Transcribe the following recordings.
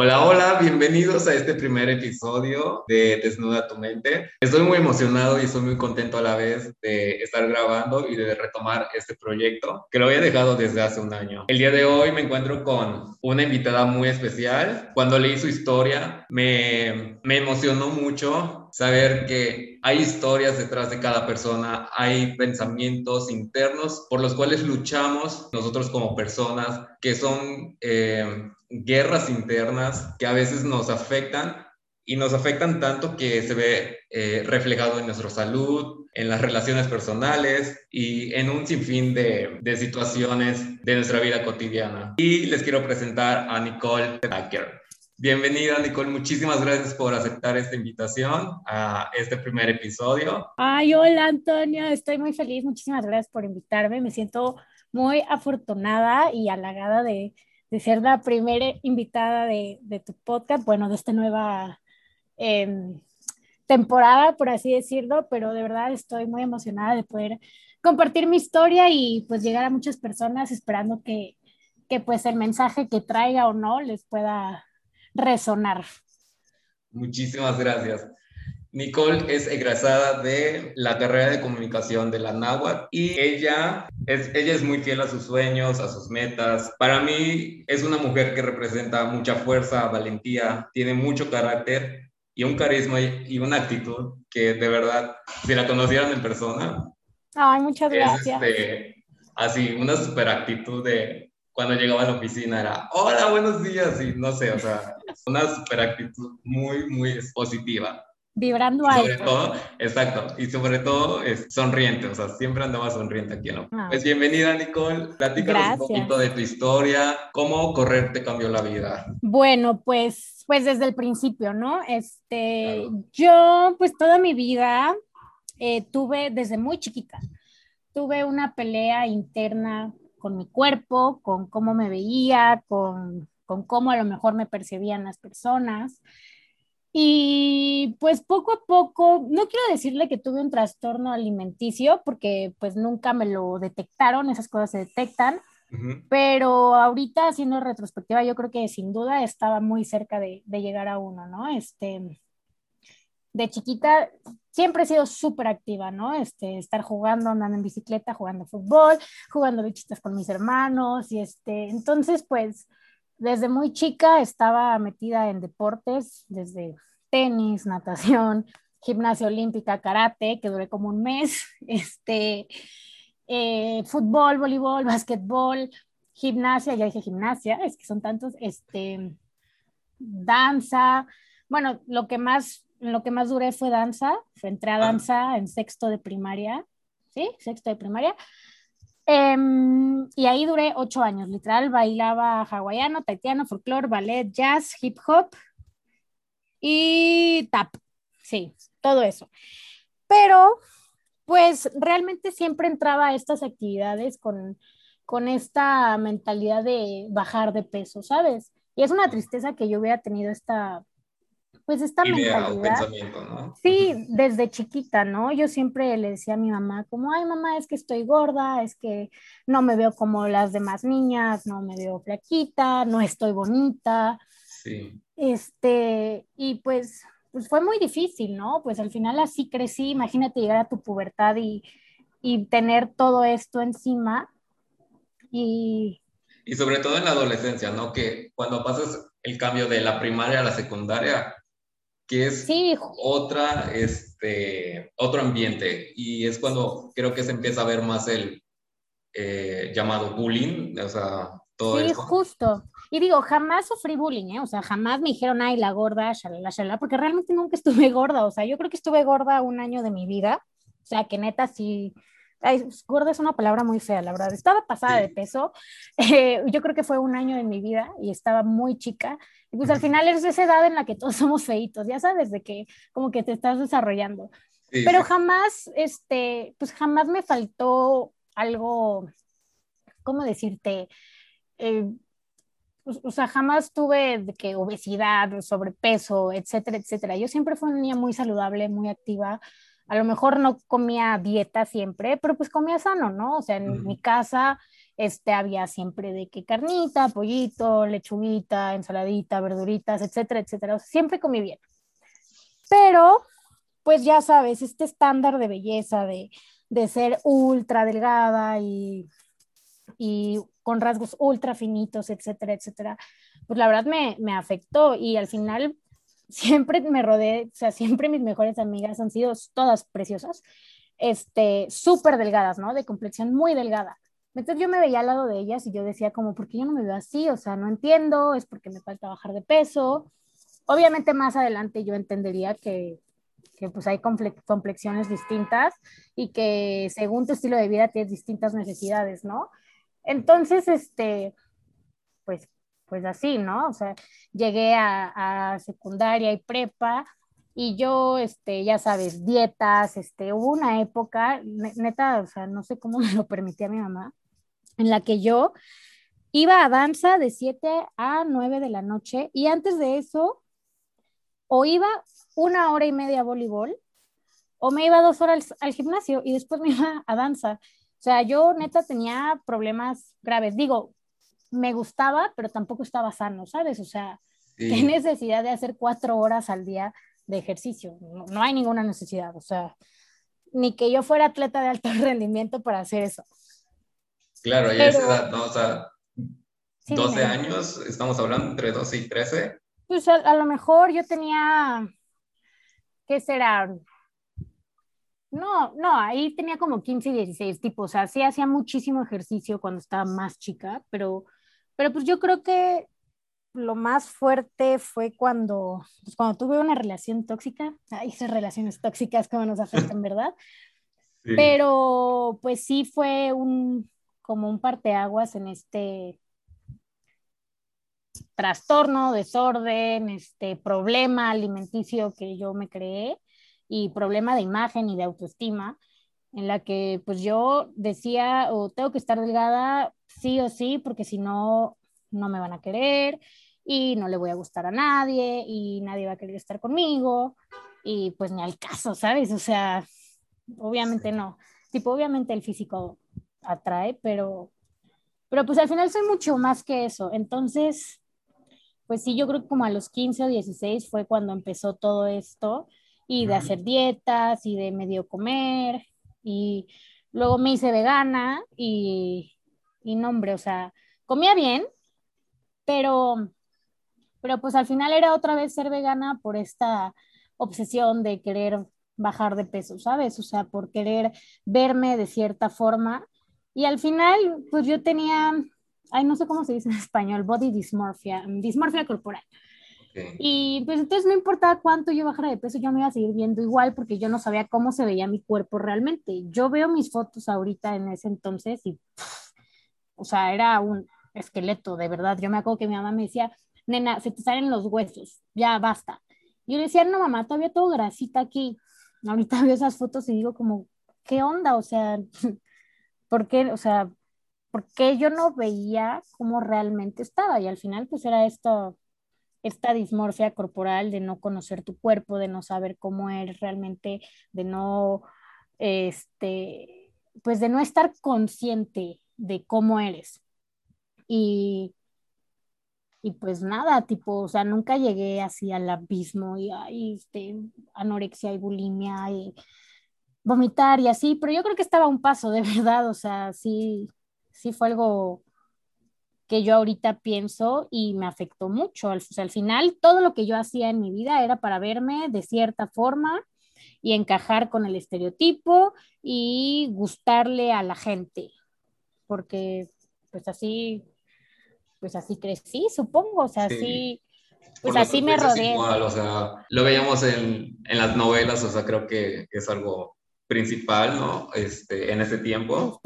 Hola, hola, bienvenidos a este primer episodio de Desnuda tu mente. Estoy muy emocionado y estoy muy contento a la vez de estar grabando y de retomar este proyecto que lo había dejado desde hace un año. El día de hoy me encuentro con una invitada muy especial. Cuando leí su historia me, me emocionó mucho saber que hay historias detrás de cada persona, hay pensamientos internos por los cuales luchamos nosotros como personas, que son eh, guerras internas que a veces nos afectan y nos afectan tanto que se ve eh, reflejado en nuestra salud, en las relaciones personales y en un sinfín de, de, situaciones de nuestra vida cotidiana. Y les quiero presentar a Nicole Tucker. Bienvenida, Nicole. Muchísimas gracias por aceptar esta invitación a este primer episodio. Ay, hola, Antonio. Estoy muy feliz. Muchísimas gracias por invitarme. Me siento muy afortunada y halagada de, de ser la primera invitada de, de, tu podcast, bueno, de esta nueva eh, temporada, por así decirlo, pero de verdad estoy muy emocionada de poder compartir mi historia y pues llegar a muchas personas esperando que, que pues el mensaje que traiga o no les pueda resonar. Muchísimas gracias. Nicole es egresada de la carrera de comunicación de la NAWAC y ella es, ella es muy fiel a sus sueños, a sus metas. Para mí es una mujer que representa mucha fuerza, valentía, tiene mucho carácter y un carisma y una actitud que de verdad, si la conocieran en persona. Ay, muchas gracias. Es este, así, una super actitud de, cuando llegaba a la oficina era, hola, buenos días, y no sé, o sea, una super actitud muy, muy positiva. Vibrando y sobre todo, exacto, y sobre todo es sonriente, o sea, siempre andaba sonriente aquí. ¿no? Ah. Pues bienvenida, Nicole. Platícanos un poquito de tu historia, cómo correr te cambió la vida. Bueno, pues, pues desde el principio, ¿no? Este, claro. yo, pues toda mi vida eh, tuve, desde muy chiquita, tuve una pelea interna con mi cuerpo, con cómo me veía, con, con cómo a lo mejor me percibían las personas. Y pues poco a poco, no quiero decirle que tuve un trastorno alimenticio, porque pues nunca me lo detectaron, esas cosas se detectan, uh -huh. pero ahorita haciendo retrospectiva, yo creo que sin duda estaba muy cerca de, de llegar a uno, ¿no? Este, de chiquita siempre he sido súper activa, ¿no? Este, estar jugando, andando en bicicleta, jugando fútbol, jugando bichitas con mis hermanos y este, entonces pues desde muy chica estaba metida en deportes, desde tenis, natación, gimnasia olímpica, karate, que duré como un mes, este, eh, fútbol, voleibol, básquetbol, gimnasia, ya dije gimnasia, es que son tantos, este, danza, bueno, lo que más lo que más duré fue danza, entré a danza en sexto de primaria, ¿sí? Sexto de primaria. Eh, y ahí duré ocho años, literal, bailaba hawaiano, taitiano, folclore, ballet, jazz, hip hop y tap, sí, todo eso. Pero, pues, realmente siempre entraba a estas actividades con, con esta mentalidad de bajar de peso, ¿sabes? Y es una tristeza que yo hubiera tenido esta pues esta Idea, mentalidad. ¿no? Sí, desde chiquita, ¿no? Yo siempre le decía a mi mamá como, ay mamá, es que estoy gorda, es que no me veo como las demás niñas, no me veo flaquita, no estoy bonita. Sí. Este, y pues, pues fue muy difícil, ¿no? Pues al final así crecí, imagínate llegar a tu pubertad y, y tener todo esto encima. Y, y sobre todo en la adolescencia, ¿no? Que cuando pasas el cambio de la primaria a la secundaria, que es sí. otra, este, otro ambiente. Y es cuando creo que se empieza a ver más el eh, llamado bullying, o sea, todo sí, eso. justo. Y digo, jamás sufrí bullying, ¿eh? O sea, jamás me dijeron, ay, la gorda, shalala, shalala, porque realmente nunca estuve gorda. O sea, yo creo que estuve gorda un año de mi vida. O sea, que neta sí. Ay, gorda es una palabra muy fea, la verdad. Estaba pasada sí. de peso. Eh, yo creo que fue un año de mi vida y estaba muy chica. Y pues al final es esa edad en la que todos somos feitos, ya sabes, de que como que te estás desarrollando. Sí, Pero jamás, este, pues jamás me faltó algo, ¿cómo decirte? Eh, o sea, jamás tuve de que obesidad, sobrepeso, etcétera, etcétera. Yo siempre fui una niña muy saludable, muy activa. A lo mejor no comía dieta siempre, pero pues comía sano, ¿no? O sea, en uh -huh. mi casa este, había siempre de que carnita, pollito, lechuguita, ensaladita, verduritas, etcétera, etcétera. Siempre comí bien. Pero, pues ya sabes, este estándar de belleza, de, de ser ultra delgada y, y con rasgos ultra finitos, etcétera, etcétera, pues la verdad me, me afectó y al final siempre me rodeé, o sea, siempre mis mejores amigas han sido todas preciosas, este, súper delgadas, ¿no? De complexión muy delgada. Entonces yo me veía al lado de ellas y yo decía como, ¿por qué yo no me veo así? O sea, no entiendo, es porque me falta bajar de peso. Obviamente más adelante yo entendería que, que pues hay complexiones distintas y que según tu estilo de vida tienes distintas necesidades, ¿no? Entonces, este, pues, pues así, ¿no? O sea, llegué a, a secundaria y prepa y yo, este, ya sabes, dietas, este, hubo una época, neta, o sea, no sé cómo me lo permitía mi mamá, en la que yo iba a danza de 7 a 9 de la noche y antes de eso, o iba una hora y media a voleibol, o me iba dos horas al, gimnasio y después me iba a danza. O sea, yo neta tenía problemas graves. Digo, me gustaba, pero tampoco estaba sano, ¿sabes? O sea, qué necesidad de hacer cuatro horas al día de ejercicio. No, hay ninguna necesidad, o sea, ni que yo fuera atleta de alto rendimiento para hacer eso. Claro, y esa edad, ¿no? O sea, 12 años, estamos hablando entre 12 y 13. Pues a, lo mejor yo tenía, ¿qué será? No, no, ahí tenía como 15 y 16, tipo, o sea, sí hacía muchísimo ejercicio cuando estaba más chica, pero, pero pues yo creo que lo más fuerte fue cuando, pues cuando tuve una relación tóxica, ay, esas relaciones tóxicas como nos afectan, ¿verdad? Pero pues sí fue un, como un parteaguas en este trastorno, desorden, este problema alimenticio que yo me creé y problema de imagen y de autoestima, en la que pues yo decía o tengo que estar delgada sí o sí, porque si no, no me van a querer y no le voy a gustar a nadie y nadie va a querer estar conmigo y pues ni al caso, ¿sabes? O sea, obviamente no. Tipo, obviamente el físico atrae, pero, pero pues al final soy mucho más que eso. Entonces, pues sí, yo creo que como a los 15 o 16 fue cuando empezó todo esto y de hacer dietas y de medio comer y luego me hice vegana y, y no, hombre, o sea, comía bien, pero, pero pues al final era otra vez ser vegana por esta obsesión de querer bajar de peso, ¿sabes? O sea, por querer verme de cierta forma y al final, pues yo tenía, ay, no sé cómo se dice en español, body dysmorphia, dismorfia corporal. Y pues entonces no importaba cuánto yo bajara de peso, yo me iba a seguir viendo igual porque yo no sabía cómo se veía mi cuerpo realmente. Yo veo mis fotos ahorita en ese entonces y, o sea, era un esqueleto, de verdad. Yo me acuerdo que mi mamá me decía, nena, se te salen los huesos, ya basta. Y yo le decía, no, mamá, todavía todo grasita aquí. Ahorita veo esas fotos y digo como, ¿qué onda? O sea, ¿Por qué? O sea, porque yo no veía cómo realmente estaba y al final pues era esto, esta dismorfia corporal de no conocer tu cuerpo, de no saber cómo eres realmente, de no, este, pues de no estar consciente de cómo eres. Y, y pues nada, tipo, o sea, nunca llegué así al abismo y, ay, este, anorexia y bulimia y vomitar y así, pero yo creo que estaba a un paso, de verdad, o sea, sí, sí fue algo que yo ahorita pienso y me afectó mucho. O sea, al final, todo lo que yo hacía en mi vida era para verme de cierta forma y encajar con el estereotipo y gustarle a la gente, porque pues así, pues así crecí, supongo, o sea, así... Pues así me rodeé. o sea, lo veíamos en, en, las novelas, o sea, creo que es algo principal, ¿no? Este, en ese tiempo,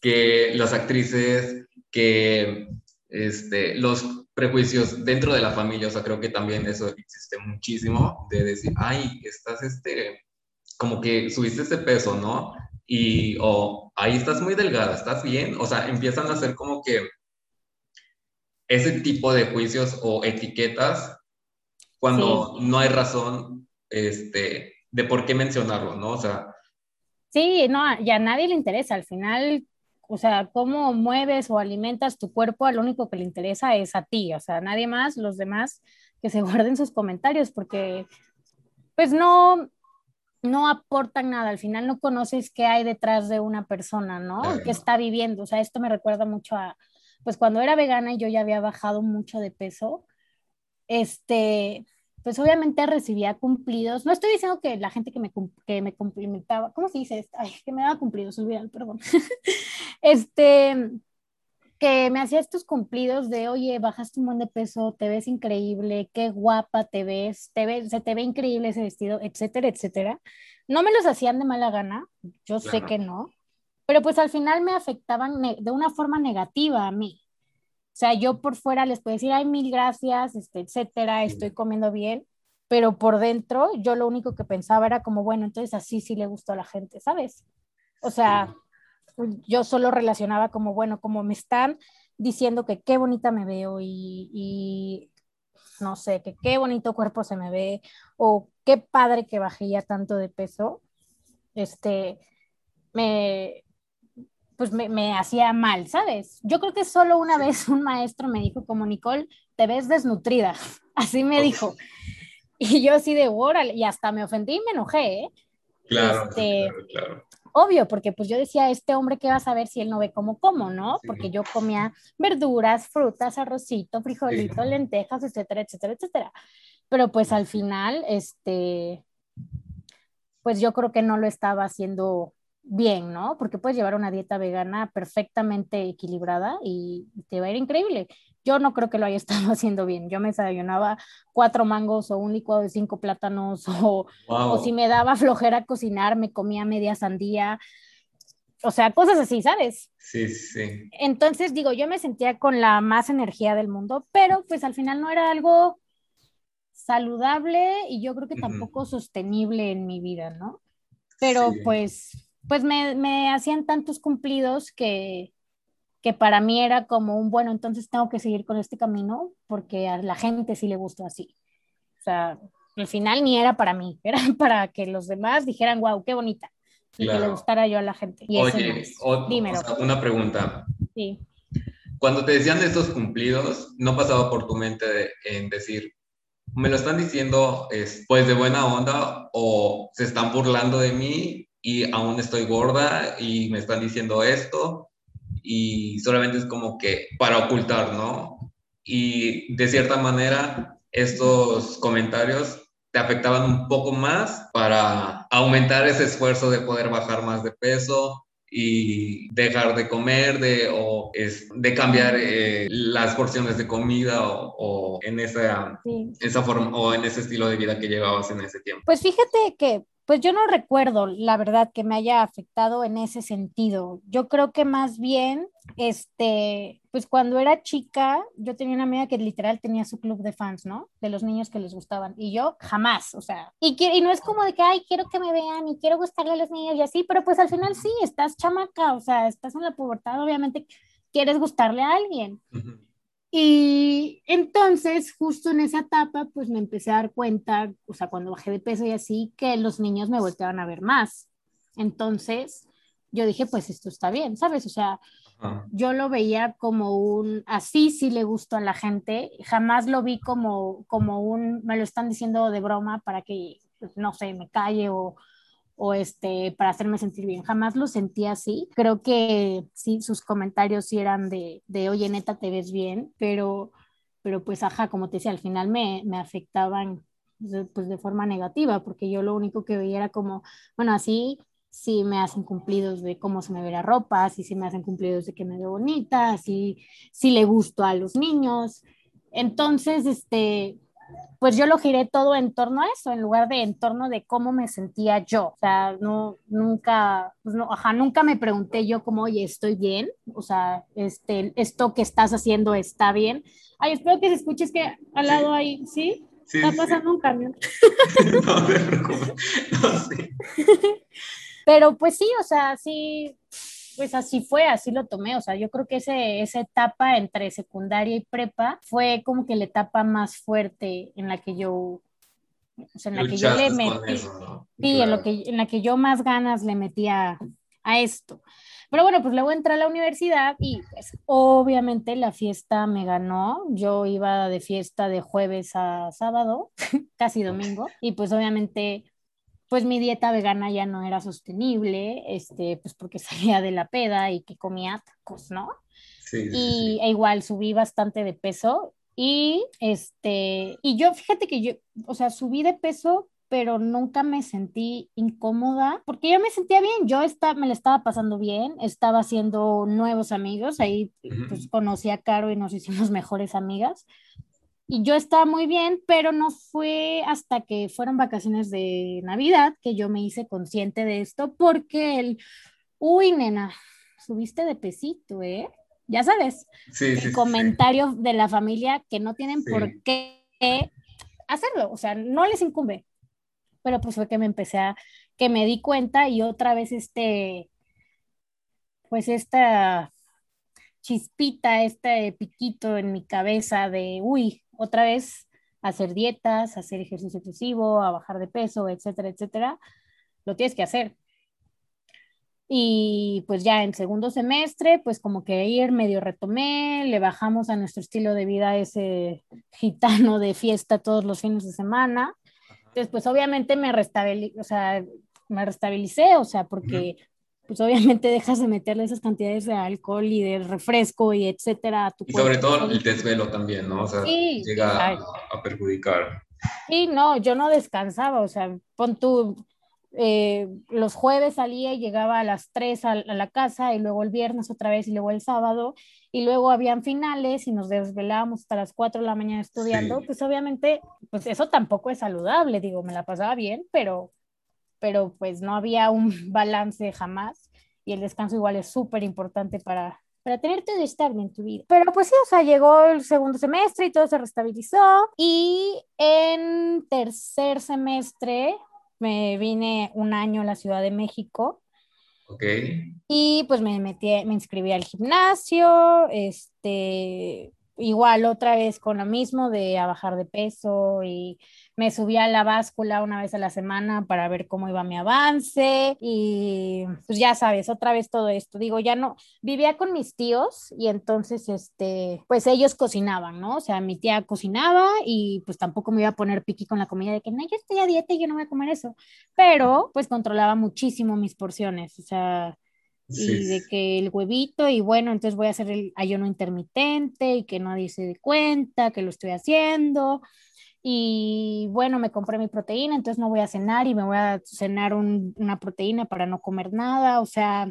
que las actrices, que este, los prejuicios dentro de la familia, o sea, creo que también eso existe muchísimo, de decir, ay, estás, este, como que subiste ese peso, ¿no? Y, o, ahí estás muy delgada, estás bien, o sea, empiezan a hacer como que ese tipo de juicios o etiquetas cuando no hay razón, este, de por qué mencionarlo, ¿no? O sea, Sí, no, ya a nadie le interesa. Al final, O sea, cómo mueves o alimentas tu cuerpo, lo único que le interesa es a ti, o sea, nadie más, los demás que se guarden sus comentarios, porque pues no, no aportan nada, al final no conoces qué hay detrás de una persona, ¿no? Que está viviendo, o sea, esto me recuerda mucho a, pues cuando era vegana y yo ya había bajado mucho de peso, este, pues obviamente recibía cumplidos, no estoy diciendo que la gente que me, que me cumplimentaba, ¿cómo se dice? Ay, que me daba cumplidos, olvídalo, perdón, este, que me hacía estos cumplidos de, oye, bajaste un buen de peso, te ves increíble, qué guapa te ves, te ves, se te ve increíble ese vestido, etcétera, etcétera. No me los hacían de mala gana, yo sé que no, pero pues al final me afectaban de una forma negativa a mí. O sea, yo por fuera les puedo decir, ay, mil gracias, este, etcétera, estoy comiendo bien, pero por dentro yo lo único que pensaba era como, bueno, entonces así sí le gustó a la gente, ¿sabes? O sea, yo solo relacionaba como, bueno, como me están diciendo que qué bonita me veo y, no sé, que qué bonito cuerpo se me ve o qué padre que bajé ya tanto de peso, este, me, pues me, me, hacía mal, ¿sabes? Yo creo que solo una vez un maestro me dijo como, Nicole, te ves desnutrida, así me dijo. Y yo así de, órale, y hasta me ofendí y me enojé, ¿eh? Claro, este, claro, claro obvio, porque pues yo decía, este hombre, ¿qué va a saber si él no ve cómo como, no? Porque yo comía verduras, frutas, arrocito, frijolito, lentejas, etcétera, etcétera, etcétera. Pero pues al final, este, pues yo creo que no lo estaba haciendo bien, ¿no? Porque puedes llevar una dieta vegana perfectamente equilibrada y te va a ir increíble. Yo no creo que lo haya estado haciendo bien. Yo me desayunaba cuatro mangos o un licuado de cinco plátanos o, o si me daba flojera cocinar, me comía media sandía. O sea, cosas así, ¿sabes? Sí, sí. Entonces, digo, yo me sentía con la más energía del mundo, pero pues al final no era algo saludable y yo creo que tampoco sostenible en mi vida, ¿no? Pero pues pues me, me hacían tantos cumplidos que, que para mí era como un, bueno, entonces tengo que seguir con este camino porque a la gente sí le gustó así. O sea, al final ni era para mí, era para que los demás dijeran, wow, qué bonita. Y que le gustara yo a la gente. Oye, una pregunta. Sí. Cuando te decían estos cumplidos, ¿no pasaba por tu mente en decir, me lo están diciendo pues de buena onda o se están burlando de mí y aún estoy gorda y me están diciendo esto y solamente es como que para ocultar, ¿no? Y de cierta manera estos comentarios te afectaban un poco más para aumentar ese esfuerzo de poder bajar más de peso y dejar de comer de, o es, de cambiar eh, las porciones de comida o, o en esa, esa forma o en ese estilo de vida que llevabas en ese tiempo. Pues fíjate que pues yo no recuerdo, la verdad, que me haya afectado en ese sentido. Yo creo que más bien, este, pues cuando era chica, yo tenía una amiga que literal tenía su club de fans, ¿no? De los niños que les gustaban. Y yo jamás, o sea, y, y no es como de que, ay, quiero que me vean y quiero gustarle a los niños y así, pero pues al final sí, estás chamaca, o sea, estás en la pubertad, obviamente quieres gustarle a alguien. Y entonces, justo en esa etapa, pues me empecé a dar cuenta, o sea, cuando bajé de peso y así, que los niños me volteaban a ver más. Entonces, yo dije, pues esto está bien, ¿sabes? O sea, yo lo veía como un, así sí le gustó a la gente, jamás lo vi como, como un, me lo están diciendo de broma para que, pues, no sé, me calle o, o este, para hacerme sentir bien. Jamás lo sentí así. Creo que sí, sus comentarios sí eran de, de oye, neta, te ves bien, pero, pero pues, ajá, como te decía, al final me, me afectaban pues de forma negativa, porque yo lo único que veía era como, bueno, así sí me hacen cumplidos de cómo se me ve la ropa, así sí me hacen cumplidos de que me veo bonita, así sí le gusto a los niños. Entonces, este, pues yo lo giré todo en torno a eso, en lugar de en torno de cómo me sentía yo. O sea, no, nunca, pues no, ajá, nunca me pregunté yo como, oye, ¿estoy bien? O sea, este, esto que estás haciendo está bien. Ay, espero que se escuches que al lado hay, ¿sí? Sí, Está pasando un camión. no te preocupes. No, sí. Pero pues sí, o sea, sí, pues así fue, así lo tomé. O sea, yo creo que ese, esa etapa entre secundaria y prepa fue como que la etapa más fuerte en la que yo, o sea, en la que yo le metí. Sí, en, lo que, en la que yo más ganas le metía a esto. Pero bueno, pues luego entré a la universidad y pues obviamente la fiesta me ganó. Yo iba de fiesta de jueves a sábado, casi domingo, y pues obviamente pues mi dieta vegana ya no era sostenible, este, pues porque salía de la peda y que comía tacos, ¿no? Sí, y E igual subí bastante de peso y este, y yo fíjate que yo, o sea, subí de peso, pero nunca me sentí incómoda porque yo me sentía bien, yo estaba, me la estaba pasando bien, estaba haciendo nuevos amigos, ahí pues conocí a Caro y nos hicimos mejores amigas. Y yo estaba muy bien, pero no fue hasta que fueron vacaciones de Navidad que yo me hice consciente de esto, porque el, uy, nena, subiste de pesito, ¿eh? Ya sabes, sí, el comentario de la familia que no tienen por qué hacerlo, o sea, no les incumbe. Pero pues fue que me empecé a, que me di cuenta y otra vez este, pues esta chispita, este piquito en mi cabeza de, uy, otra vez hacer dietas, hacer ejercicio excesivo, a bajar de peso, etcétera, etcétera, lo tienes que hacer. Y pues ya en segundo semestre, pues como que ir medio retomé, le bajamos a nuestro estilo de vida ese gitano de fiesta todos los fines de semana. Pues obviamente me restabilicé, o sea, me restabilicé, o sea, porque pues obviamente dejas de meterle esas cantidades de alcohol y de refresco y etcétera a tu Y sobre todo el desvelo también, ¿no? O sea, llega a, perjudicar. Sí, no, yo no descansaba, o sea, pon tú, eh, los jueves salía y llegaba a las 3 a, la casa y luego el viernes otra vez y luego el sábado y luego habían finales y nos desvelábamos hasta las 4 de la mañana estudiando, pues obviamente, pues eso tampoco es saludable, digo, me la pasaba bien, pero, pero pues no había un balance jamás y el descanso igual es súper importante para, para tener todo estable en tu vida. Pero pues sí, o sea, llegó el segundo semestre y todo se restabilizó y en tercer semestre me vine un año a la Ciudad de México. Ok. Y pues me metí, me inscribí al gimnasio, este, igual otra vez con lo mismo de a bajar de peso y me subía a la báscula una vez a la semana para ver cómo iba mi avance y pues ya sabes, otra vez todo esto. Digo, ya no, vivía con mis tíos y entonces, este, pues ellos cocinaban, ¿no? O sea, mi tía cocinaba y pues tampoco me iba a poner piqui con la comida de que no, yo estoy a dieta y yo no voy a comer eso, pero pues controlaba muchísimo mis porciones, o sea, y de que el huevito y bueno, entonces voy a hacer el ayuno intermitente y que nadie se dé cuenta que lo estoy haciendo y bueno, me compré mi proteína, entonces no voy a cenar y me voy a cenar una proteína para no comer nada, o sea,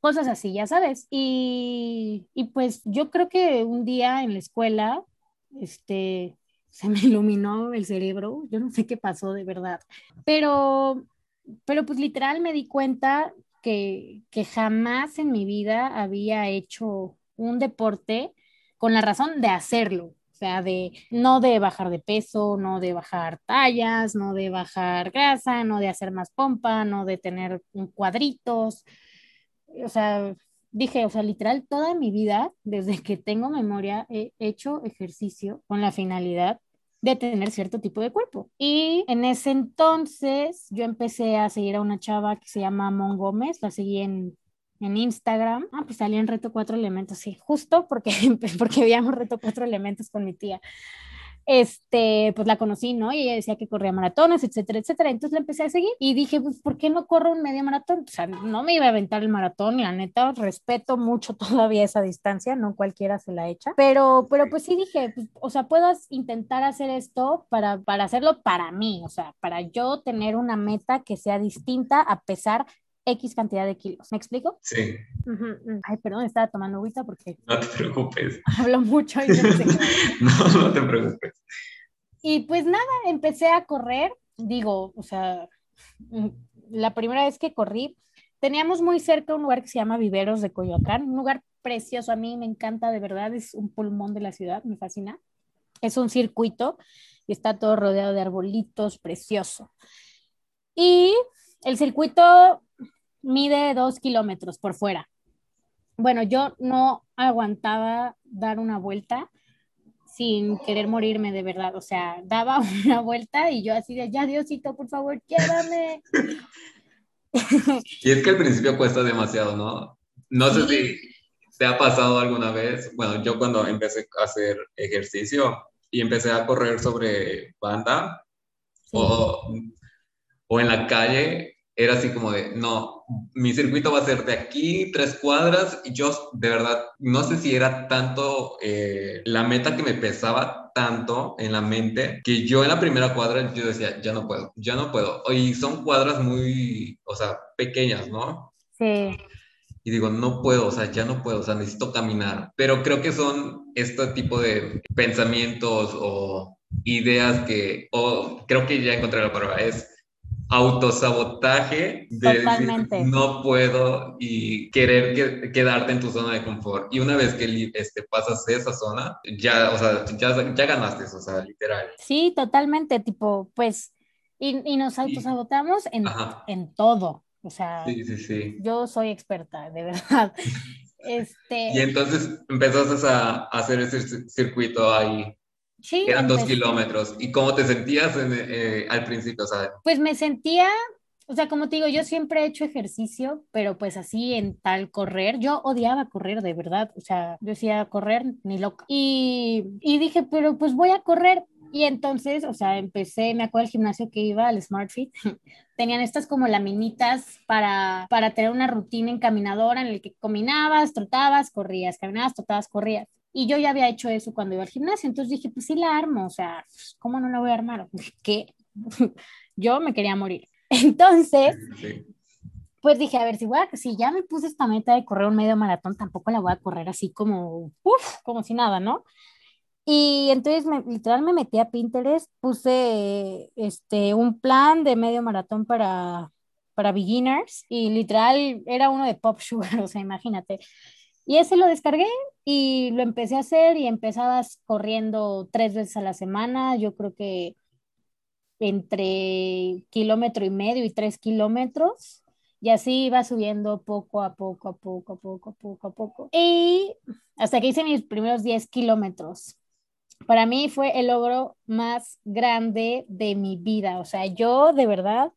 cosas así, ya sabes. Y, y, pues yo creo que un día en la escuela, este, se me iluminó el cerebro, yo no sé qué pasó de verdad, pero, pero pues literal me di cuenta que, que jamás en mi vida había hecho un deporte con la razón de hacerlo, sea, de no de bajar de peso, no de bajar tallas, no de bajar grasa, no de hacer más pompa, no de tener cuadritos. O sea, dije, o sea, literal, toda mi vida, desde que tengo memoria, he hecho ejercicio con la finalidad de tener cierto tipo de cuerpo. Y en ese entonces yo empecé a seguir a una chava que se llama Mon Gómez, la seguí en en Instagram. Ah, pues salía en Reto Cuatro Elementos, sí, justo porque, porque veíamos Reto Cuatro Elementos con mi tía. Este, pues la conocí, ¿no? Y ella decía que corría maratones, etcétera, etcétera. Entonces la empecé a seguir y dije, pues, ¿por qué no corro un medio maratón? O sea, no me iba a aventar el maratón, la neta, respeto mucho todavía esa distancia, no cualquiera se la echa. Pero, pero pues sí dije, pues, o sea, puedo intentar hacer esto para, para hacerlo para mí, o sea, para yo tener una meta que sea distinta a pesar X cantidad de kilos. ¿Me explico? Sí. Ay, perdón, estaba tomando agüita porque... No te preocupes. Hablo mucho y no sé No, no te preocupes. Y pues nada, empecé a correr. Digo, o sea, mm, la primera vez que corrí, teníamos muy cerca un lugar que se llama Viveros de Coyoacán, un lugar precioso. A mí me encanta, de verdad, es un pulmón de la ciudad, me fascina. Es un circuito y está todo rodeado de arbolitos, precioso. Y el circuito mide dos kilómetros por fuera. Bueno, yo no aguantaba dar una vuelta sin querer morirme de verdad. O sea, daba una vuelta y yo así de, ya Diosito, por favor, llévame. y es que al principio cuesta demasiado, ¿no? No sé si te ha pasado alguna vez, bueno, yo cuando empecé a hacer ejercicio y empecé a correr sobre banda o, o en la calle, era así como de, no, mi circuito va a ser de aquí, tres cuadras, y yo de verdad, no sé si era tanto eh, la meta que me pesaba tanto en la mente, que yo en la primera cuadra yo decía, ya no puedo, ya no puedo. Y son cuadras muy, o sea, pequeñas, ¿no? Sí. Y digo, no puedo, o sea, ya no puedo, o sea, necesito caminar. Pero creo que son este tipo de pensamientos o ideas que, o creo que ya encontré la palabra, es autosabotaje de Decir, no puedo y querer quedarte en tu zona de confort. Y una vez que este, pasas esa zona, ya, o sea, ya, ya ganaste, o sea, literal. Sí, totalmente, tipo, pues, y, y nos autosabotamos en, en todo. O sea, sí, sí, sí. yo soy experta, de verdad. Este... Y entonces empezaste a hacer ese circuito ahí Sí, Eran dos kilómetros. ¿Y cómo te sentías eh, al principio? Pues me sentía, o sea, como te digo, yo siempre he hecho ejercicio, pero pues así en tal correr, yo odiaba correr, de verdad. O sea, yo decía correr ni loca. Y, y dije, pero pues voy a correr. Y entonces, o sea, empecé, me acuerdo del gimnasio que iba, al Smart Fit, tenían estas como laminitas para, para tener una rutina encaminadora en la que combinabas, trotabas, corrías, caminabas, trotabas, corrías. Y yo ya había hecho eso cuando iba al gimnasio, entonces dije, pues sí la armo, o sea, ¿cómo no la voy a armar? Que yo me quería morir. Entonces, pues dije, a ver, si, voy a, si ya me puse esta meta de correr un medio maratón, tampoco la voy a correr así como, uff, como si nada, ¿no? Y entonces me, literal me metí a Pinterest, puse este, un plan de medio maratón para, para beginners y literal era uno de Pop Sugar, o sea, imagínate. Y ese lo descargué y lo empecé a hacer y empezabas corriendo tres veces a la semana, yo creo que entre kilómetro y medio y tres kilómetros. Y así iba subiendo poco a poco, a poco, a poco, a poco, a poco. Y hasta que hice mis primeros 10 kilómetros. Para mí fue el logro más grande de mi vida. O sea, yo de verdad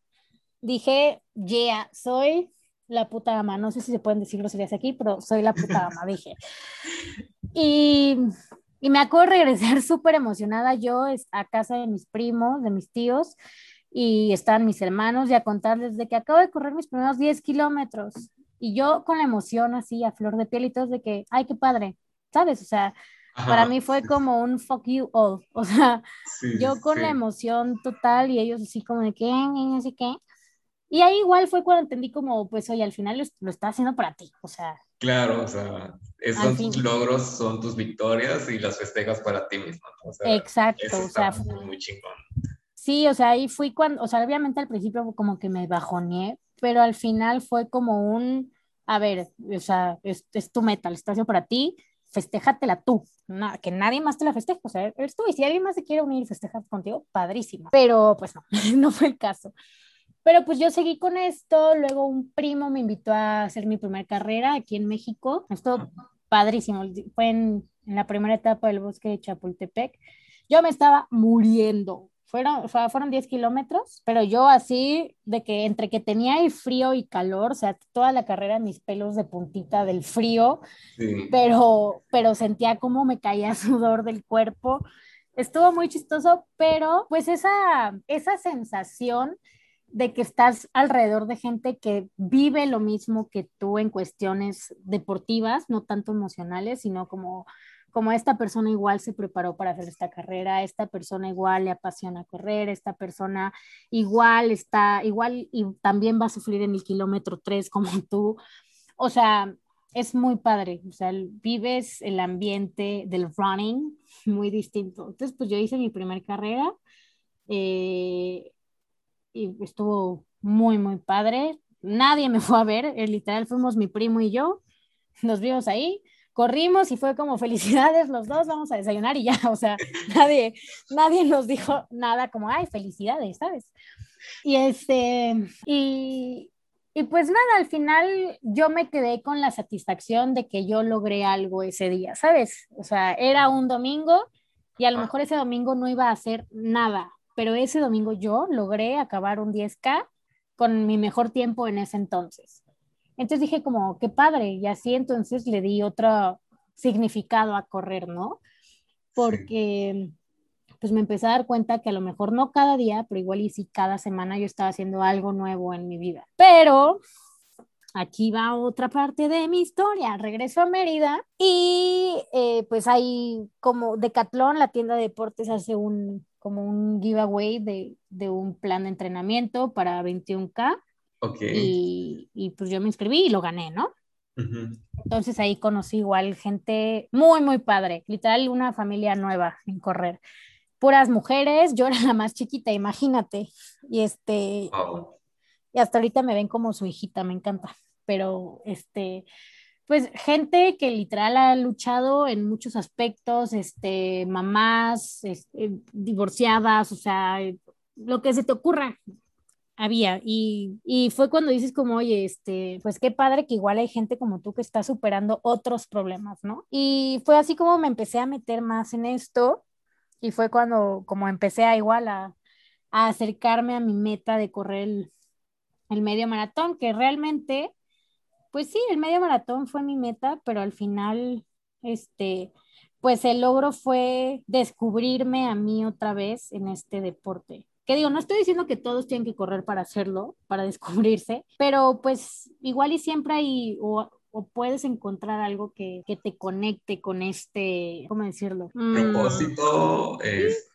dije, yeah, soy la puta ama. No sé si se pueden decir groserías aquí, pero soy la puta ama, dije. Y, y me acuerdo regresar súper emocionada yo a casa de mis primos, de mis tíos, y están mis hermanos y a contarles de que acabo de correr mis primeros 10 kilómetros. Y yo con la emoción así a flor de piel y todo de que, ay, qué padre, ¿sabes? O sea, para mí fue como un fuck you all. O sea, yo con la emoción total y ellos así como de que, así que. Y ahí igual fue cuando entendí como, pues, oye, al final lo, lo está haciendo para ti, o sea. Claro, o sea, esos tus logros son tus victorias y las festejas para ti misma. O sea, Exacto, o sea, muy, chingón. Sí, o sea, ahí fui cuando, o sea, obviamente al principio como que me bajoneé, pero al final fue como un, a ver, o sea, es, es tu meta, lo estás haciendo para ti, festéjatela tú, que nadie más te la festeje, o sea, eres tú, y si alguien más se quiere unir y festejar contigo, padrísimo, pero pues no, no fue el caso. Pero pues yo seguí con esto, luego un primo me invitó a hacer mi primera carrera aquí en México, esto padrísimo, fue en, la primera etapa del bosque de Chapultepec, yo me estaba muriendo, fueron, fueron 10 kilómetros, pero yo así de que entre que tenía el frío y calor, o sea, toda la carrera mis pelos de puntita del frío, pero, pero sentía como me caía sudor del cuerpo. Estuvo muy chistoso, pero pues esa, esa sensación de que estás alrededor de gente que vive lo mismo que tú en cuestiones deportivas, no tanto emocionales, sino como, como esta persona igual se preparó para hacer esta carrera, esta persona igual le apasiona correr, esta persona igual está, igual y también va a sufrir en el kilómetro 3 como tú. O sea, es muy padre, o sea, vives el ambiente del running muy distinto. Entonces, pues yo hice mi primera carrera. Eh, y estuvo muy, muy padre. Nadie me fue a ver, eh, literal fuimos mi primo y yo, nos vimos ahí, corrimos y fue como felicidades los dos, vamos a desayunar y ya, o sea, nadie, nadie nos dijo nada como, ay, felicidades, ¿sabes? Y este, y, y pues nada, al final yo me quedé con la satisfacción de que yo logré algo ese día, ¿sabes? O sea, era un domingo y a lo mejor ese domingo no iba a hacer nada, pero ese domingo yo logré acabar un 10K con mi mejor tiempo en ese entonces. Entonces dije como, qué padre, y así entonces le di otro significado a correr, ¿no? Porque pues me empecé a dar cuenta que a lo mejor no cada día, pero igual y sí cada semana yo estaba haciendo algo nuevo en mi vida. Pero aquí va otra parte de mi historia. Regreso a Mérida y eh, pues hay como Decathlon, la tienda de deportes, hace un como un giveaway de, de un plan de entrenamiento para 21K. Ok. Y, y, pues yo me inscribí y lo gané, ¿no? Entonces ahí conocí igual gente muy, muy padre, literal una familia nueva en correr. Puras mujeres, yo era la más chiquita, imagínate. Y este, y hasta ahorita me ven como su hijita, me encanta. Pero este, pues gente que literal ha luchado en muchos aspectos, este, mamás, este, divorciadas, o sea, lo que se te ocurra, había. Y, y, fue cuando dices como, oye, este, pues qué padre que igual hay gente como tú que está superando otros problemas, ¿no? Y fue así como me empecé a meter más en esto y fue cuando como empecé a igual a, a acercarme a mi meta de correr el, el medio maratón, que realmente, pues sí, el medio maratón fue mi meta, pero al final, este, pues el logro fue descubrirme a mí otra vez en este deporte. Que digo, no estoy diciendo que todos tienen que correr para hacerlo, para descubrirse, pero pues igual y siempre hay, o, o puedes encontrar algo que, que, te conecte con este, ¿cómo decirlo? Mm, propósito,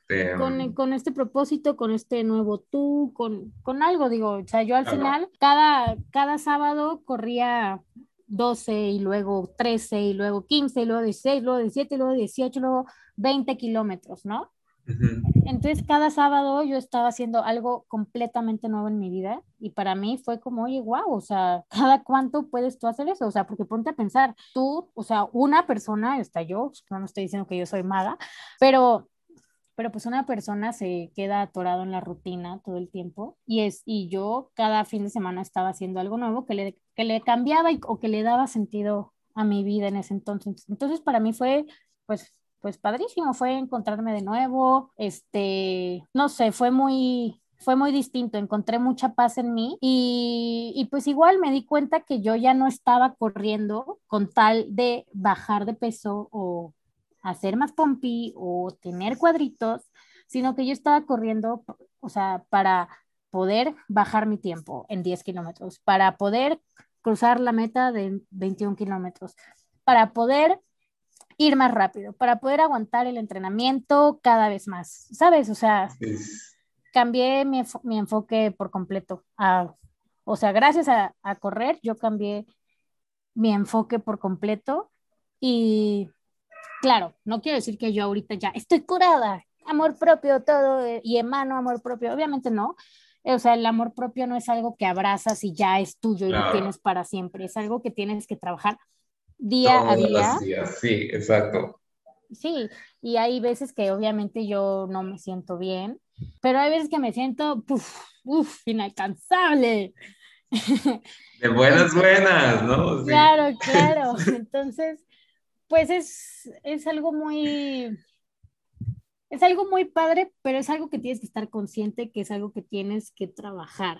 este... Con, mm. con, este propósito, con este nuevo tú, con, con algo, digo, o sea, yo al final, cada, cada sábado corría 12 y luego 13 y luego 15 y luego 16, luego 17 y luego 18 y luego 20 kilómetros, ¿no? Entonces, cada sábado yo estaba haciendo algo completamente nuevo en mi vida y para mí fue como, oye, wow, o sea, ¿cada cuánto puedes tú hacer eso? O sea, porque ponte a pensar, tú, o sea, una persona, está yo, no estoy diciendo que yo soy maga, pero pero pues una persona se queda atorado en la rutina todo el tiempo y es y yo cada fin de semana estaba haciendo algo nuevo que le, que le cambiaba o que le daba sentido a mi vida en ese entonces. Entonces para mí fue pues pues padrísimo, fue encontrarme de nuevo, este, no sé, fue muy, fue muy distinto, encontré mucha paz en mí y, y, pues igual me di cuenta que yo ya no estaba corriendo con tal de bajar de peso o hacer más pompi o tener cuadritos, sino que yo estaba corriendo, o sea, para poder bajar mi tiempo en 10 kilómetros, para poder cruzar la meta de 21 kilómetros, para poder ir más rápido, para poder aguantar el entrenamiento cada vez más, ¿sabes? O sea, cambié mi, mi, enfoque por completo. A, o sea, gracias a, a, correr, yo cambié mi enfoque por completo y claro, no quiero decir que yo ahorita ya estoy curada, amor propio, todo, eh, y emano amor propio, obviamente no. O sea, el amor propio no es algo que abrazas y ya es tuyo y lo tienes para siempre, es algo que tienes que trabajar día a día. Sí, exacto. Sí, y hay veces que obviamente yo no me siento bien, pero hay veces que me siento, uff, inalcanzable. De buenas, buenas, ¿no? Claro, claro. Entonces, pues es, es algo muy, es algo muy padre, pero es algo que tienes que estar consciente que es algo que tienes que trabajar.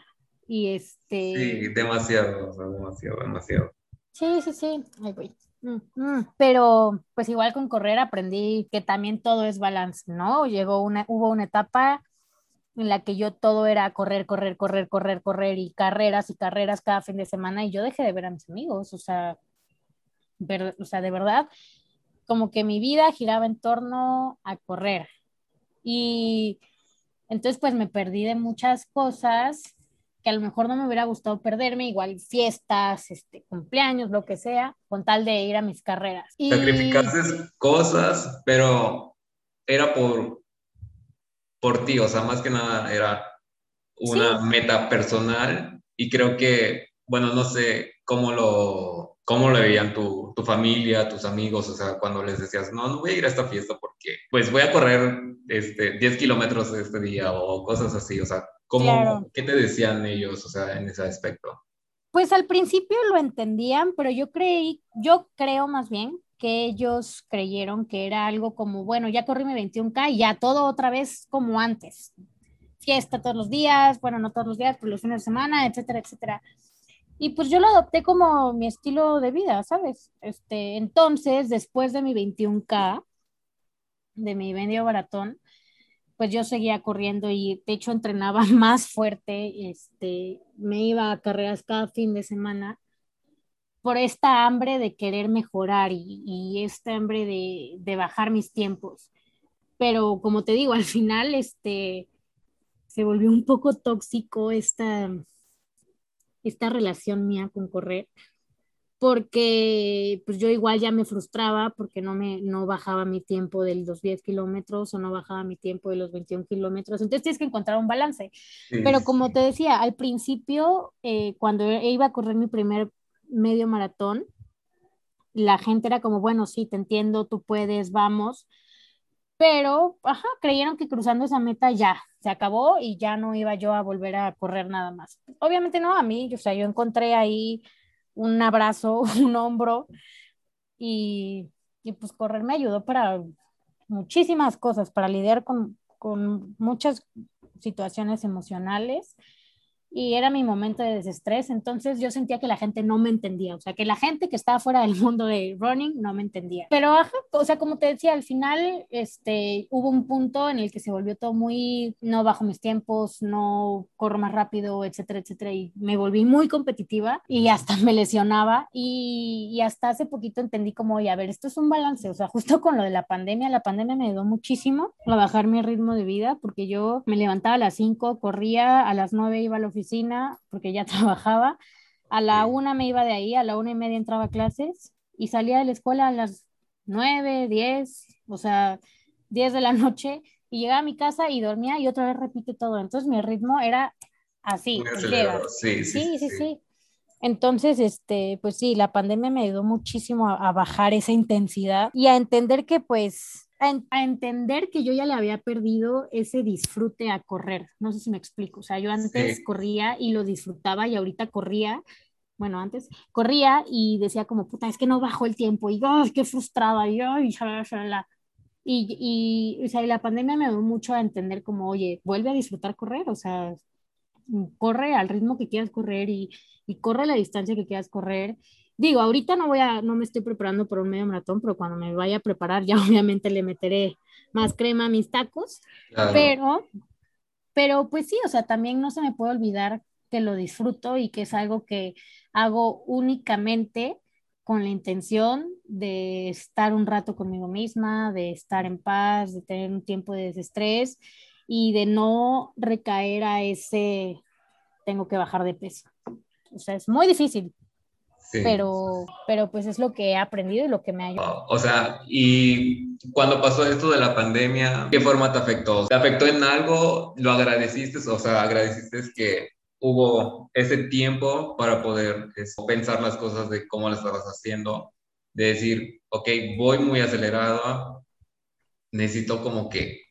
Y este... Sí, demasiado, demasiado, demasiado. Sí, sí, sí, voy. Mm, mm. Pero pues igual con correr aprendí que también todo es balance, ¿no? Llegó una, hubo una etapa en la que yo todo era correr, correr, correr, correr, correr y carreras y carreras cada fin de semana y yo dejé de ver a mis amigos, o sea, o sea, de verdad, como que mi vida giraba en torno a correr. Y entonces pues me perdí de muchas cosas que a lo mejor no me hubiera gustado perderme, igual fiestas, este, cumpleaños, lo que sea, con tal de ir a mis carreras. Y... Sacrificaste cosas, pero era por, por ti, o sea, más que nada era una meta personal y creo que, bueno, no sé cómo lo, cómo lo veían tu, tu, familia, tus amigos, o sea, cuando les decías, no, no voy a ir a esta fiesta porque, pues voy a correr este, 10 kilómetros este día o cosas así, o sea, ¿Cómo, ¿Qué te decían ellos, o sea, en ese aspecto? Pues al principio lo entendían, pero yo creí, yo creo más bien que ellos creyeron que era algo como, bueno, ya corrí mi 21K y ya todo otra vez como antes. fiesta todos los días, bueno, no todos los días, pero los fines de semana, etcétera, etcétera. Y pues yo lo adopté como mi estilo de vida, ¿sabes? Este, entonces, después de mi 21K, de mi medio maratón, pues yo seguía corriendo y de hecho entrenaba más fuerte, este, me iba a carreras cada fin de semana por esta hambre de querer mejorar y, y esta hambre de, de, bajar mis tiempos. Pero como te digo, al final este, se volvió un poco tóxico esta, esta relación mía con correr porque pues yo igual ya me frustraba porque no me no bajaba mi tiempo de los 10 kilómetros o no bajaba mi tiempo de los 21 kilómetros. Entonces tienes que encontrar un balance. Pero como te decía, al principio, eh, cuando iba a correr mi primer medio maratón, la gente era como, bueno, sí, te entiendo, tú puedes, vamos. Pero, ajá, creyeron que cruzando esa meta ya se acabó y ya no iba yo a volver a correr nada más. Obviamente no, a mí, o sea, yo encontré ahí un abrazo, un hombro y, y pues correr me ayudó para muchísimas cosas, para lidiar con, con muchas situaciones emocionales y era mi momento de desestrés, entonces yo sentía que la gente no me entendía, o sea, que la gente que estaba fuera del mundo de running no me entendía. Pero, o sea, como te decía, al final este, hubo un punto en el que se volvió todo muy, no bajo mis tiempos, no corro más rápido, etcétera, etcétera, y me volví muy competitiva y hasta me lesionaba y, y hasta hace poquito entendí como, oye, a ver, esto es un balance, o sea, justo con lo de la pandemia, la pandemia me ayudó muchísimo a bajar mi ritmo de vida porque yo me levantaba a las 5, corría, a las 9 iba a la oficina, porque ya trabajaba. A la una me iba de ahí, a la una y media entraba a clases y salía de la escuela a las nueve, diez, o sea, diez de la noche y llegaba a mi casa y dormía y otra vez repite todo. Entonces mi ritmo era así. Sí sí, sí sí, Entonces, este, pues sí, la pandemia me ayudó muchísimo a, a bajar esa intensidad y a entender que pues a, entender que yo ya le había perdido ese disfrute a correr. No sé si me explico. O sea, yo antes corría y lo disfrutaba y ahorita corría. Bueno, antes corría y decía como, puta, es que no bajo el tiempo y, ¡ay, qué frustrada! Y, ¡ay, y, y, o sea, y la pandemia me dio mucho a entender como, oye, vuelve a disfrutar correr, o sea, corre al ritmo que quieras correr y, y corre la distancia que quieras correr Digo, ahorita no voy a, no me estoy preparando por un medio maratón, pero cuando me vaya a preparar ya obviamente le meteré más crema a mis tacos, pero, pero pues sí, o sea, también no se me puede olvidar que lo disfruto y que es algo que hago únicamente con la intención de estar un rato conmigo misma, de estar en paz, de tener un tiempo de desestrés y de no recaer a ese tengo que bajar de peso. O sea, es muy difícil, pero, pero pues es lo que he aprendido y lo que me ha ayudado. O sea, y cuando pasó esto de la pandemia, ¿qué forma te afectó? ¿Te afectó en algo? ¿Lo agradeciste? O sea, agradeciste que hubo ese tiempo para poder pensar las cosas de cómo lo estabas haciendo, de decir, ok, voy muy acelerado, necesito como que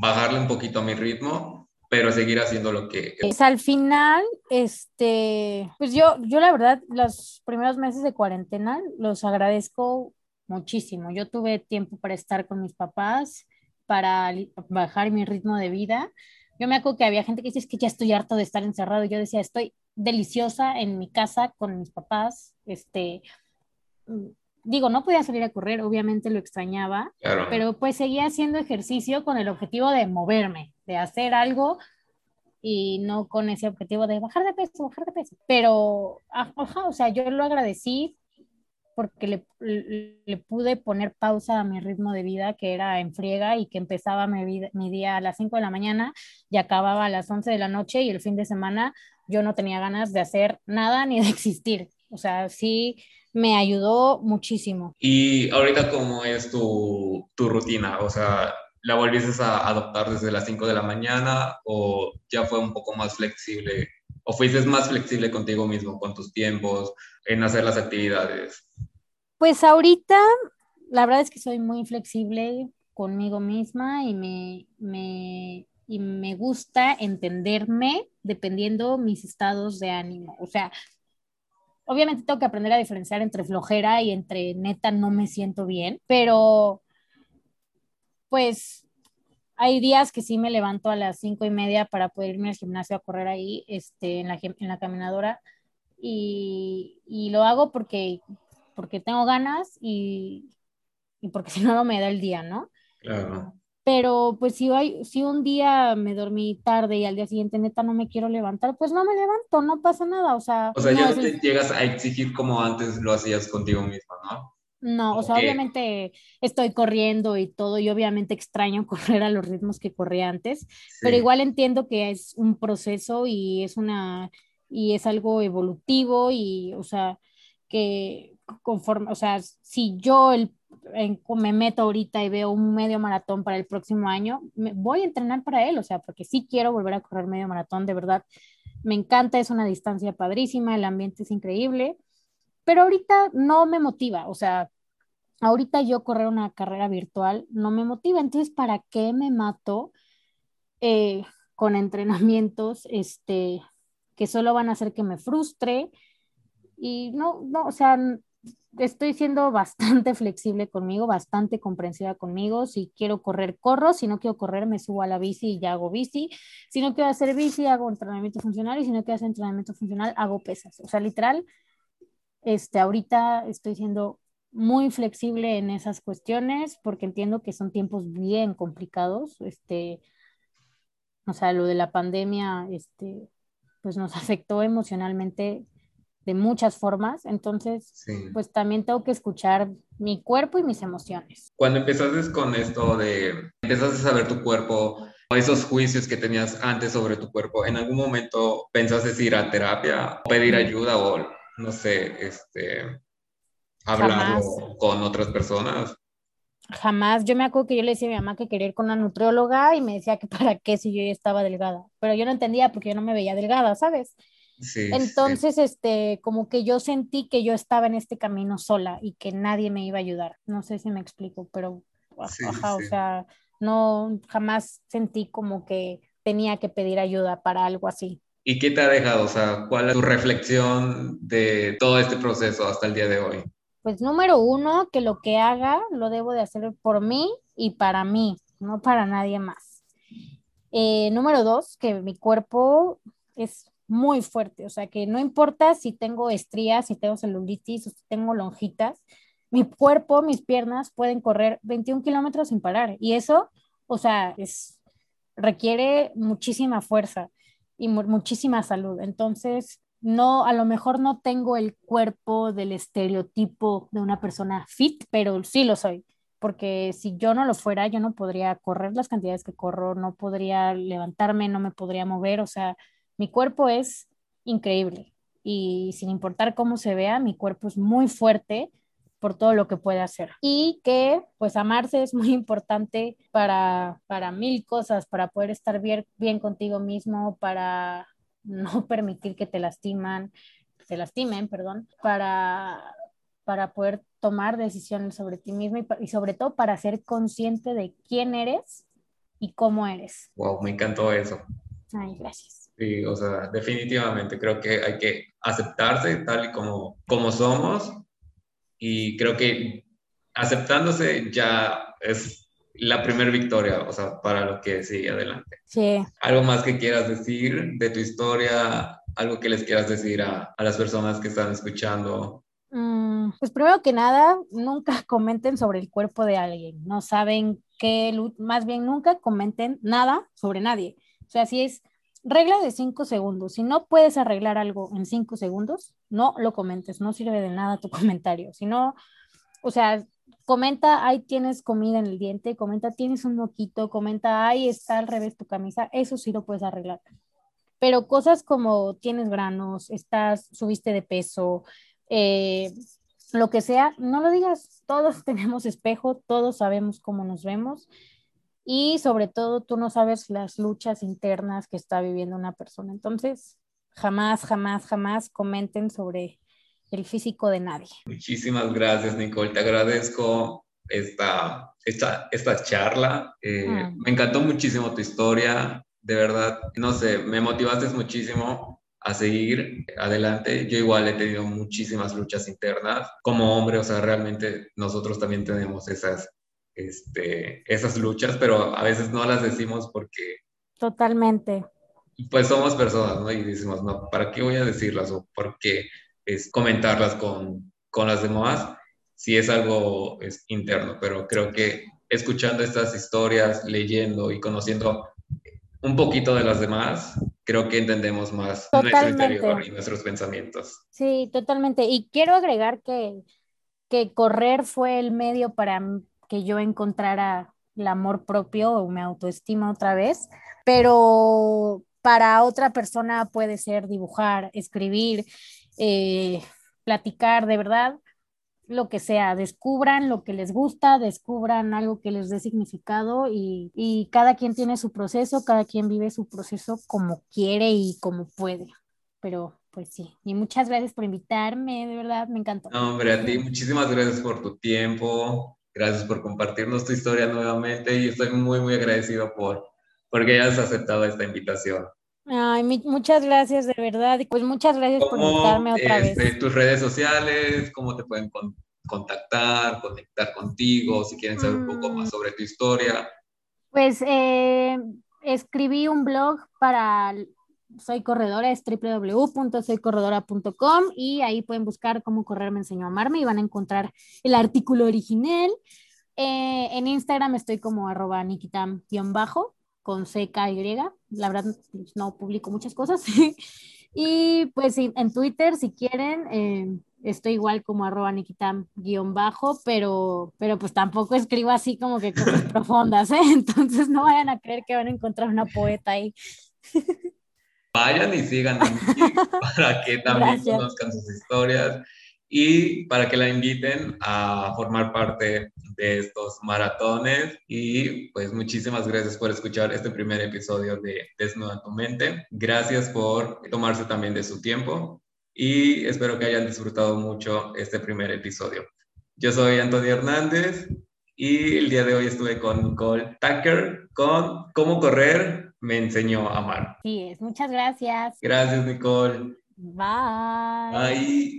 bajarle un poquito a mi ritmo pero seguir haciendo lo que... Es al final, este, pues yo, yo la verdad, los primeros meses de cuarentena los agradezco muchísimo. Yo tuve tiempo para estar con mis papás, para bajar mi ritmo de vida. Yo me acuerdo que había gente que dice, es que ya estoy harto de estar encerrado. Yo decía, estoy deliciosa en mi casa con mis papás. Este, digo, no podía salir a correr, obviamente lo extrañaba, pero pues seguía haciendo ejercicio con el objetivo de moverme, de hacer algo y no con ese objetivo de bajar de peso, bajar de peso. Pero, ajá, o sea, yo lo agradecí porque le, le, pude poner pausa a mi ritmo de vida, que era en friega y que empezaba mi, mi día a las 5 de la mañana y acababa a las 11 de la noche y el fin de semana yo no tenía ganas de hacer nada ni de existir. O sea, sí me ayudó muchísimo. ¿Y ahorita cómo es tu, tu rutina? O sea, ¿la volviste a adoptar desde las 5 de la mañana o ya fue un poco más flexible? ¿O fuiste más flexible contigo mismo, con tus tiempos, en hacer las actividades? Pues ahorita, la verdad es que soy muy flexible conmigo misma y me, me, y me gusta entenderme dependiendo mis estados de ánimo. O sea, obviamente tengo que aprender a diferenciar entre flojera y entre neta no me siento bien, pero pues hay días que sí me levanto a las cinco y media para poder irme al gimnasio a correr ahí, este, en la, en la caminadora. Y, y, lo hago porque, porque tengo ganas y, y porque si no, no me da el día, ¿no? Claro. Pero pues si, hay, si un día me dormí tarde y al día siguiente neta no me quiero levantar, pues no me levanto, no pasa nada, o sea... O sea, ya no te llegas a exigir como antes lo hacías contigo misma, ¿no? No, o sea, obviamente estoy corriendo y todo, y obviamente extraño correr a los ritmos que corría antes, pero igual entiendo que es un proceso y es una, y es algo evolutivo y, o sea, que conforme, o sea, si yo el, me meto ahorita y veo un medio maratón para el próximo año, me, voy a entrenar para él, o sea, porque sí quiero volver a correr medio maratón, de verdad, me encanta, es una distancia padrísima, el ambiente es increíble pero ahorita no me motiva, o sea, ahorita yo correr una carrera virtual no me motiva, entonces, ¿para qué me mato eh, con entrenamientos este, que solo van a hacer que me frustre? Y no, no, o sea, estoy siendo bastante flexible conmigo, bastante comprensiva conmigo. Si quiero correr, corro. Si no quiero correr, me subo a la bici y ya hago bici. Si no quiero hacer bici, hago entrenamiento funcional. Y si no quiero hacer entrenamiento funcional, hago pesas. O sea, literal, este, ahorita estoy siendo muy flexible en esas cuestiones porque entiendo que son tiempos bien complicados. Este, o sea, lo de la pandemia, este, pues nos afectó emocionalmente de muchas formas, entonces, pues también tengo que escuchar mi cuerpo y mis emociones. Cuando empezaste con esto de, empezaste a saber tu cuerpo, esos juicios que tenías antes sobre tu cuerpo, ¿en algún momento pensaste ir a terapia, pedir ayuda o no sé, este, hablando con otras personas? Jamás. Yo me acuerdo que yo le decía a mi mamá que quería ir con una nutrióloga y me decía que para qué si yo ya estaba delgada. Pero yo no entendía porque yo no me veía delgada, ¿sabes? Sí, Entonces, este, como que yo sentí que yo estaba en este camino sola y que nadie me iba a ayudar. No sé si me explico, pero, ajá, o sea, no, jamás sentí como que tenía que pedir ayuda para algo así. ¿Y qué te ha dejado? O sea, ¿cuál es tu reflexión de todo este proceso hasta el día de hoy? Pues número uno, que lo que haga lo debo de hacer por mí y para mí, no para nadie más. Eh, número dos, que mi cuerpo es muy fuerte, o sea que no importa si tengo estrías, si tengo celulitis o si tengo lonjitas, mi cuerpo, mis piernas pueden correr 21 kilómetros sin parar y eso, o sea, es, requiere muchísima fuerza y muchísima salud. Entonces, no, a lo mejor no tengo el cuerpo del estereotipo de una persona fit, pero sí lo soy, porque si yo no lo fuera, yo no podría correr las cantidades que corro, no podría levantarme, no me podría mover, o sea, mi cuerpo es increíble y sin importar cómo se vea, mi cuerpo es muy fuerte por todo lo que puede hacer. Y que pues amarse es muy importante para, para mil cosas, para poder estar bien, bien contigo mismo, para no permitir que te lastiman, te lastimen, perdón, para, para poder tomar decisiones sobre ti mismo y, y sobre todo para ser consciente de quién eres y cómo eres. Wow, me encantó eso. Ay, gracias. Sí, o sea, definitivamente creo que hay que aceptarse tal y como, como somos y creo que aceptándose ya es la primera victoria, o sea, para lo que sigue adelante. Sí. ¿Algo más que quieras decir de tu historia? ¿Algo que les quieras decir a, a las personas que están escuchando? Mm, pues primero que nada, nunca comenten sobre el cuerpo de alguien. No saben qué, más bien nunca comenten nada sobre nadie. O sea, si es regla de cinco segundos. Si no puedes arreglar algo en cinco segundos, no lo comentes, no sirve de nada tu comentario. Si no, o sea, comenta, ahí tienes comida en el diente, comenta, tienes un moquito, comenta, ahí está al revés tu camisa, eso sí lo puedes arreglar. Pero cosas como tienes granos, estás, subiste de peso, eh, lo que sea, no lo digas, todos tenemos espejo, todos sabemos cómo nos vemos y sobre todo tú no sabes las luchas internas que está viviendo una persona. Entonces, jamás, jamás, jamás comenten sobre el físico de nadie. Muchísimas gracias, Nicole. Te agradezco esta, esta, esta charla. Eh, ah. Me encantó muchísimo tu historia. De verdad, no sé, me motivaste muchísimo a seguir adelante. Yo igual he tenido muchísimas luchas internas como hombre, o sea, realmente nosotros también tenemos esas este, esas luchas, pero a veces no las decimos porque... Totalmente. Pues somos personas, ¿no? Y decimos, no, ¿para qué voy a decirlas? O ¿por qué es comentarlas con, con las demás? Si es algo es, interno, pero creo que escuchando estas historias, leyendo y conociendo un poquito de las demás, creo que entendemos más nuestro interior y nuestros pensamientos. Sí, totalmente. Y quiero agregar que, que correr fue el medio para que yo encontrara el amor propio o mi autoestima otra vez, pero para otra persona puede ser dibujar, escribir, eh, platicar, de verdad lo que sea, descubran lo que les gusta, descubran algo que les dé significado y, y, cada quien tiene su proceso, cada quien vive su proceso como quiere y como puede. Pero pues sí, y muchas gracias por invitarme, de verdad, me encantó. No, hombre, a ti muchísimas gracias por tu tiempo, gracias por compartirnos tu historia nuevamente y estoy muy, muy agradecido por porque hayas aceptado esta invitación. Ay, muchas gracias, de verdad. Y pues muchas gracias por invitarme otra vez. Este, tus redes sociales, cómo te pueden contactar, conectar contigo, si quieren saber un poco más mm. sobre tu historia. Pues eh, escribí un blog para Soy Corredora, es www.soycorredora.com y ahí pueden buscar cómo correr me enseñó a amarme y van a encontrar el artículo original. Eh, en Instagram estoy como arroba nikitam-bajo con CKY. La verdad, pues, no publico muchas cosas. y pues en Twitter, si quieren, eh, estoy igual como arroba nikitam-bajo, pero, pero pues tampoco escribo así como que cosas profundas, ¿eh? Entonces no vayan a creer que van a encontrar una poeta ahí. Vayan y sigan a para que también conozcan sus historias y para que la inviten a formar parte de estos maratones. Y pues muchísimas gracias por escuchar este primer episodio de Desnuda tu mente. Gracias por tomarse también de su tiempo y espero que hayan disfrutado mucho este primer episodio. Yo soy Antonio Hernández y el día de hoy estuve con Nicole Tucker con Cómo correr me enseñó a amar. Sí, es. Muchas gracias. Gracias, Nicole. Bye. Bye.